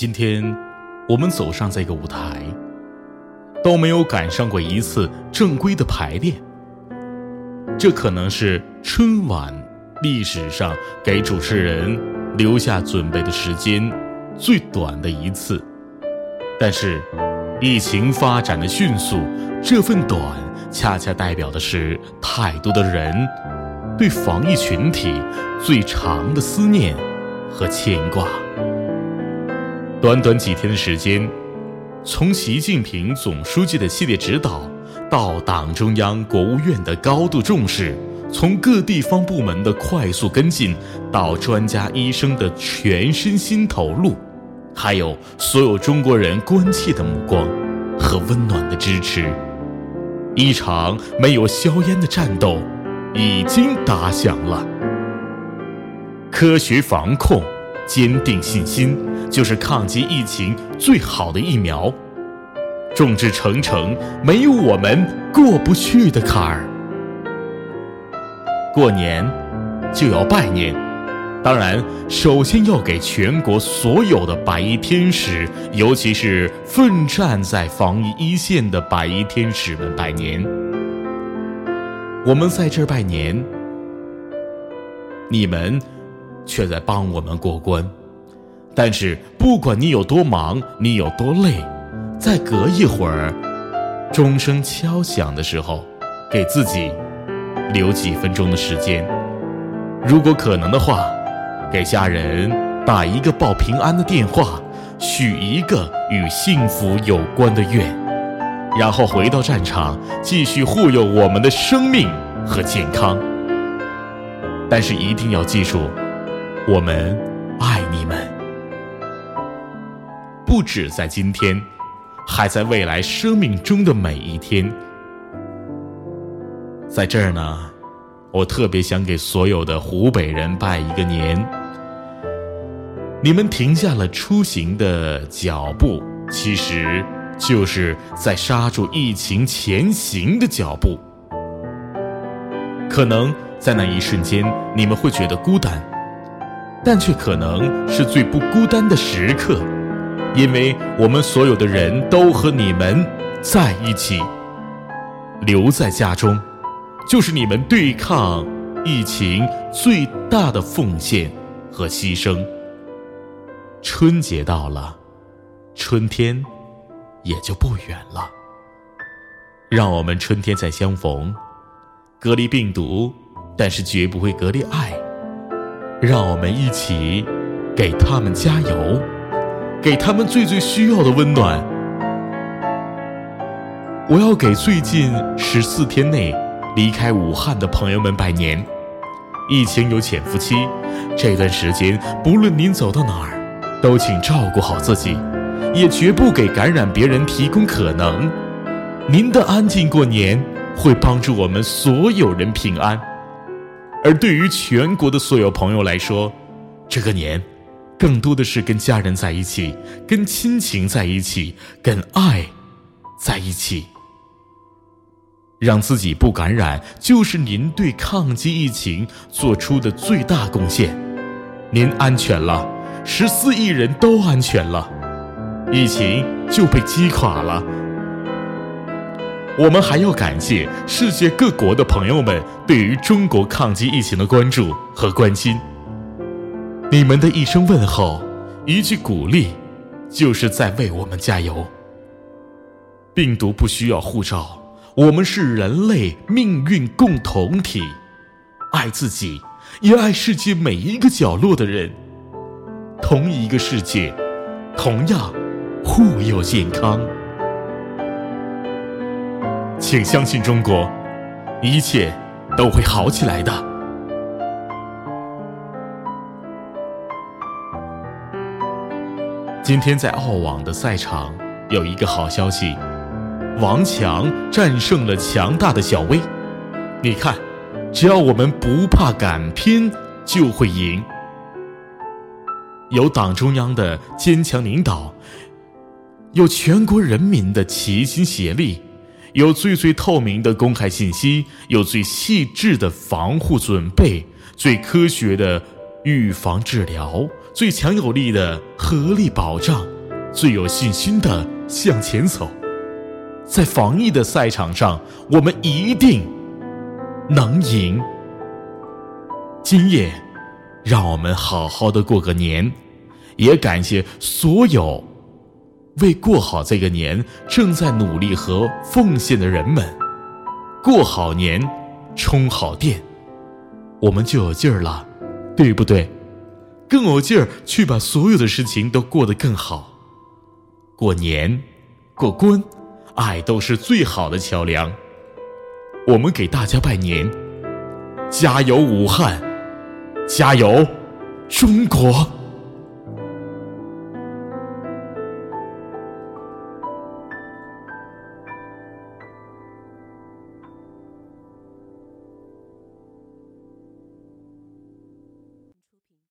今天，我们走上这个舞台，都没有赶上过一次正规的排练。这可能是春晚历史上给主持人留下准备的时间最短的一次。但是，疫情发展的迅速，这份短恰恰代表的是太多的人对防疫群体最长的思念和牵挂。短短几天的时间，从习近平总书记的系列指导，到党中央、国务院的高度重视，从各地方部门的快速跟进，到专家医生的全身心投入，还有所有中国人关切的目光和温暖的支持，一场没有硝烟的战斗已经打响了。科学防控。坚定信心，就是抗击疫情最好的疫苗。众志成城，没有我们过不去的坎儿。过年就要拜年，当然，首先要给全国所有的白衣天使，尤其是奋战在防疫一线的白衣天使们拜年。我们在这儿拜年，你们。却在帮我们过关，但是不管你有多忙，你有多累，再隔一会儿，钟声敲响的时候，给自己留几分钟的时间。如果可能的话，给家人打一个报平安的电话，许一个与幸福有关的愿，然后回到战场，继续护佑我们的生命和健康。但是一定要记住。我们爱你们，不止在今天，还在未来生命中的每一天。在这儿呢，我特别想给所有的湖北人拜一个年。你们停下了出行的脚步，其实就是在刹住疫情前行的脚步。可能在那一瞬间，你们会觉得孤单。但却可能是最不孤单的时刻，因为我们所有的人都和你们在一起。留在家中，就是你们对抗疫情最大的奉献和牺牲。春节到了，春天也就不远了。让我们春天再相逢，隔离病毒，但是绝不会隔离爱。让我们一起给他们加油，给他们最最需要的温暖。我要给最近十四天内离开武汉的朋友们拜年。疫情有潜伏期，这段时间不论您走到哪儿，都请照顾好自己，也绝不给感染别人提供可能。您的安静过年，会帮助我们所有人平安。而对于全国的所有朋友来说，这个年，更多的是跟家人在一起，跟亲情在一起，跟爱在一起。让自己不感染，就是您对抗击疫情做出的最大贡献。您安全了，十四亿人都安全了，疫情就被击垮了。我们还要感谢世界各国的朋友们对于中国抗击疫情的关注和关心。你们的一声问候，一句鼓励，就是在为我们加油。病毒不需要护照，我们是人类命运共同体，爱自己，也爱世界每一个角落的人。同一个世界，同样护佑健康。请相信中国，一切都会好起来的。今天在澳网的赛场有一个好消息，王强战胜了强大的小威。你看，只要我们不怕敢拼，就会赢。有党中央的坚强领导，有全国人民的齐心协力。有最最透明的公开信息，有最细致的防护准备，最科学的预防治疗，最强有力的合力保障，最有信心的向前走。在防疫的赛场上，我们一定能赢。今夜，让我们好好的过个年，也感谢所有为过好这个年正在努力和奉献的人们。过好年，充好电，我们就有劲儿了，对不对？更有劲儿去把所有的事情都过得更好。过年，过关，爱都是最好的桥梁。我们给大家拜年，加油武汉！加油，中国！